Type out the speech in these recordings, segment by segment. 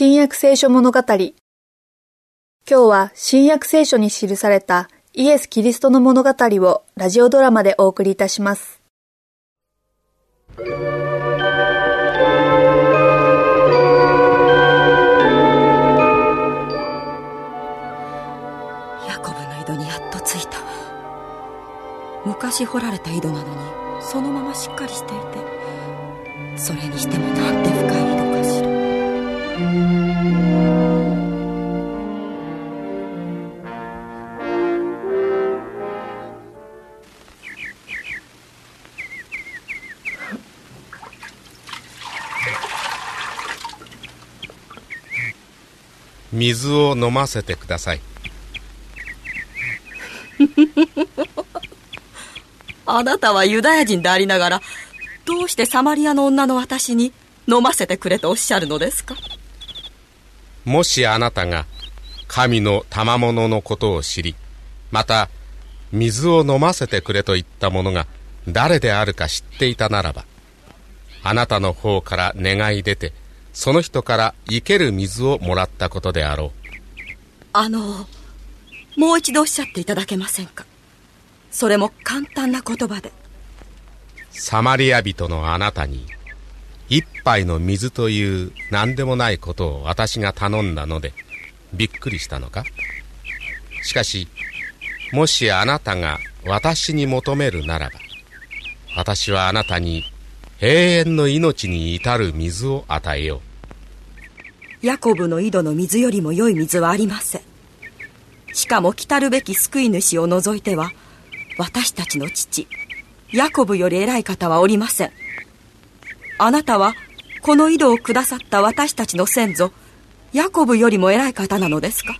新約聖書物語。今日は新約聖書に記されたイエス・キリストの物語をラジオドラマでお送りいたします。ヤコブの井戸にやっと着いたわ。昔掘られた井戸なのにそのまましっかりしていてそれにしてもなんて深い。水を飲ませてください。あなたはユダヤ人でありながらどうしてサマリアの女の私に飲ませてくれとおっしゃるのですか？もしあなたが神の賜物のことを知りまた水を飲ませてくれと言った者が誰であるか知っていたならばあなたの方から願い出てその人から生ける水をもらったことであろう。あのもう一度おっしゃっていただけませんか？それも簡単な言葉で。サマリア人のあなたに一杯の水という何でもないことを私が頼んだのでびっくりしたのか？しかしもしあなたが私に求めるならば私はあなたに永遠の命に至る水を与えよう。ヤコブの井戸の水よりも良い水はありません。しかも来たるべき救い主を除いては私たちの父ヤコブより偉い方はおりません。あなたはこの井戸をくださった私たちの先祖ヤコブよりも偉い方なのですか？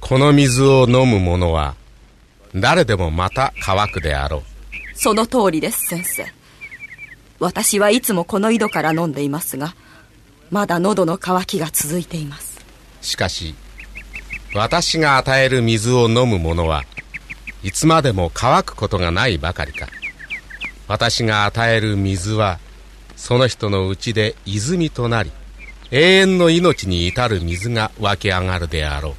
この水を飲む者は誰でもまた乾くであろう。その通りです先生。私はいつもこの井戸から飲んでいますがまだ喉の渇きが続いています。しかし私が与える水を飲む者はいつまでも乾くことがないばかりか。私が与える水はその人のうちで泉となり永遠の命に至る水が湧き上がるであろう。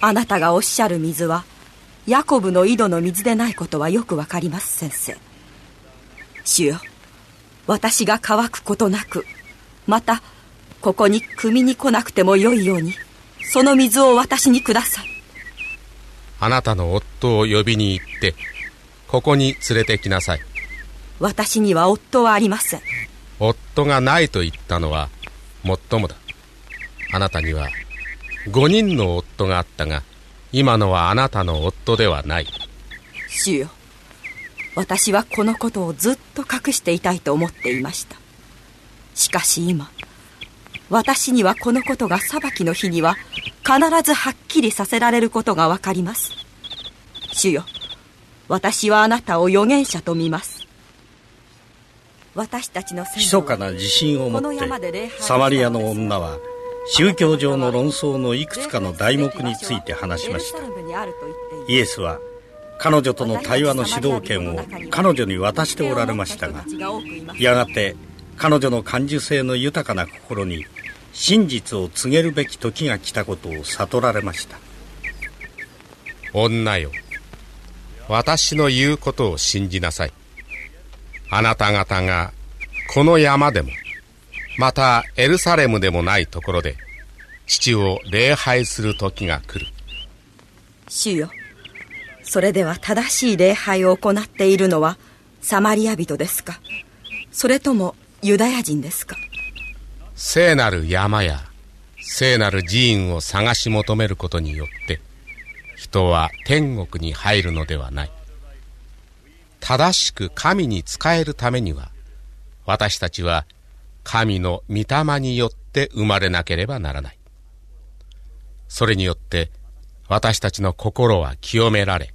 あなたがおっしゃる水はヤコブの井戸の水でないことはよくわかります先生。主よ私が乾くことなくまたここに汲みに来なくてもよいようにその水を私にください。あなたの夫を呼びに行ってここに連れてきなさい私には夫はありません。夫がないと言ったのはもっともだ。あなたには5人の夫があったが今のはあなたの夫ではない。主よ私はこのことをずっと隠していたいと思っていました。しかし今私にはこのことが裁きの日には必ずはっきりさせられることがわかります。主よ私はあなたを預言者と見ます私たちの密かな自信を持ってサマリアの女は宗教上の論争のいくつかの題目について話しました。イエスは彼女との対話の主導権を彼女に渡しておられましたがやがて彼女の感受性の豊かな心に真実を告げるべき時が来たことを悟られました。女よ私の言うことを信じなさいあなた方がこの山でもまたエルサレムでもないところで父を礼拝する時が来る。主よ。それでは正しい礼拝を行っているのはサマリア人ですか？それともユダヤ人ですか？聖なる山や聖なる寺院を探し求めることによって人は天国に入るのではない正しく神に仕えるためには私たちは神の御霊によって生まれなければならないそれによって私たちの心は清められ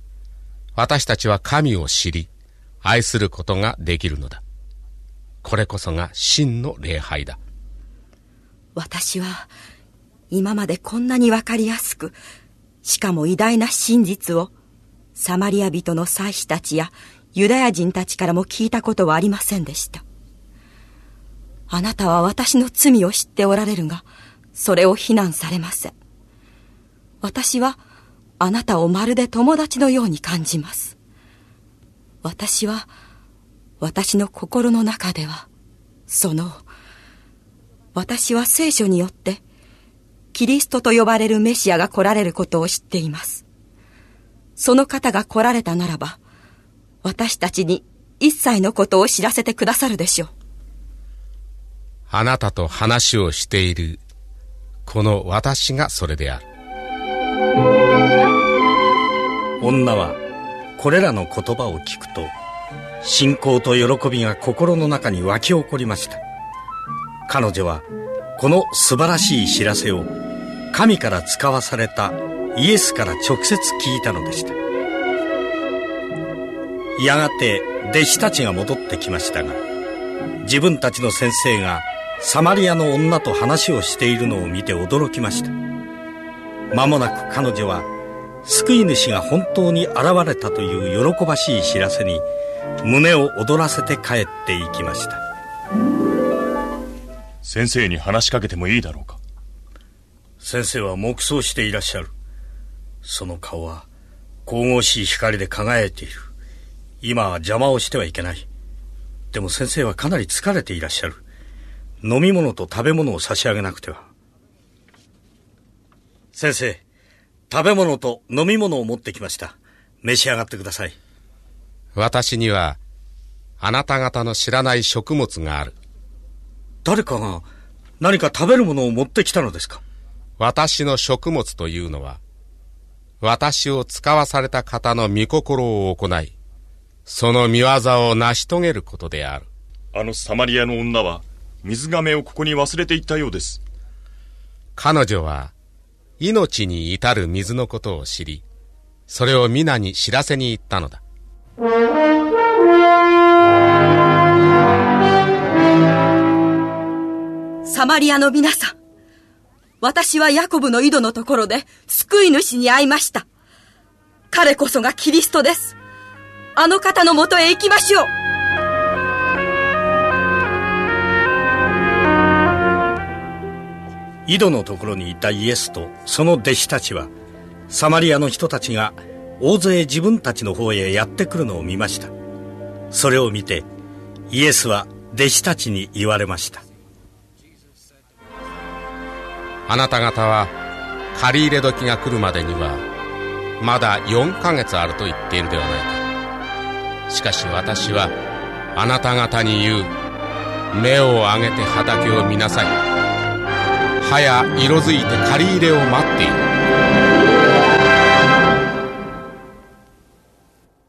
私たちは神を知り、愛することができるのだ。これこそが真の礼拝だ。私は、今までこんなにわかりやすく、しかも偉大な真実を、サマリア人の祭司たちやユダヤ人たちからも聞いたことはありませんでした。あなたは私の罪を知っておられるが、それを非難されません。私は、あなたをまるで友達のように感じます。私は、私の心の中では、その、私は聖書によって、キリストと呼ばれるメシアが来られることを知っています。その方が来られたならば、私たちに一切のことを知らせてくださるでしょう。あなたと話をしている、この私がそれである。女は、これらの言葉を聞くと、信仰と喜びが心の中に湧き起こりました。彼女は、この素晴らしい知らせを、神から使わされたイエスから直接聞いたのでした。やがて弟子たちが戻ってきましたが、自分たちの先生がサマリアの女と話をしているのを見て驚きました。間もなく彼女は、救い主が本当に現れたという喜ばしい知らせに、胸を躍らせて帰っていきました。先生に話しかけてもいいだろうか？先生は黙想していらっしゃる。その顔は神々しい光で輝いている。今は邪魔をしてはいけない。でも先生はかなり疲れていらっしゃる。飲み物と食べ物を差し上げなくては。先生、食べ物と飲み物を持ってきました。召し上がってください。私には、あなた方の知らない食物がある。誰かが何か食べるものを持ってきたのですか？私の食物というのは、私を使わされた方の御心を行い、その見業を成し遂げることである。あのサマリアの女は、水亀をここに忘れていったようです。彼女は、命に至る水のことを知り、それを皆に知らせに行ったのだ。サマリアの皆さん、私はヤコブの井戸のところで救い主に会いました。彼こそがキリストです。あの方のもとへ行きましょう。井戸のところにいたイエスとその弟子たちは、サマリアの人たちが大勢自分たちの方へやってくるのを見ました。それを見て、イエスは弟子たちに言われました。あなた方は借り入れ時が来るまでにはまだ4ヶ月あると言っているではないかしかし私はあなた方に言う。目を上げて畑を見なさい。葉や色づいて借り入れを待っている。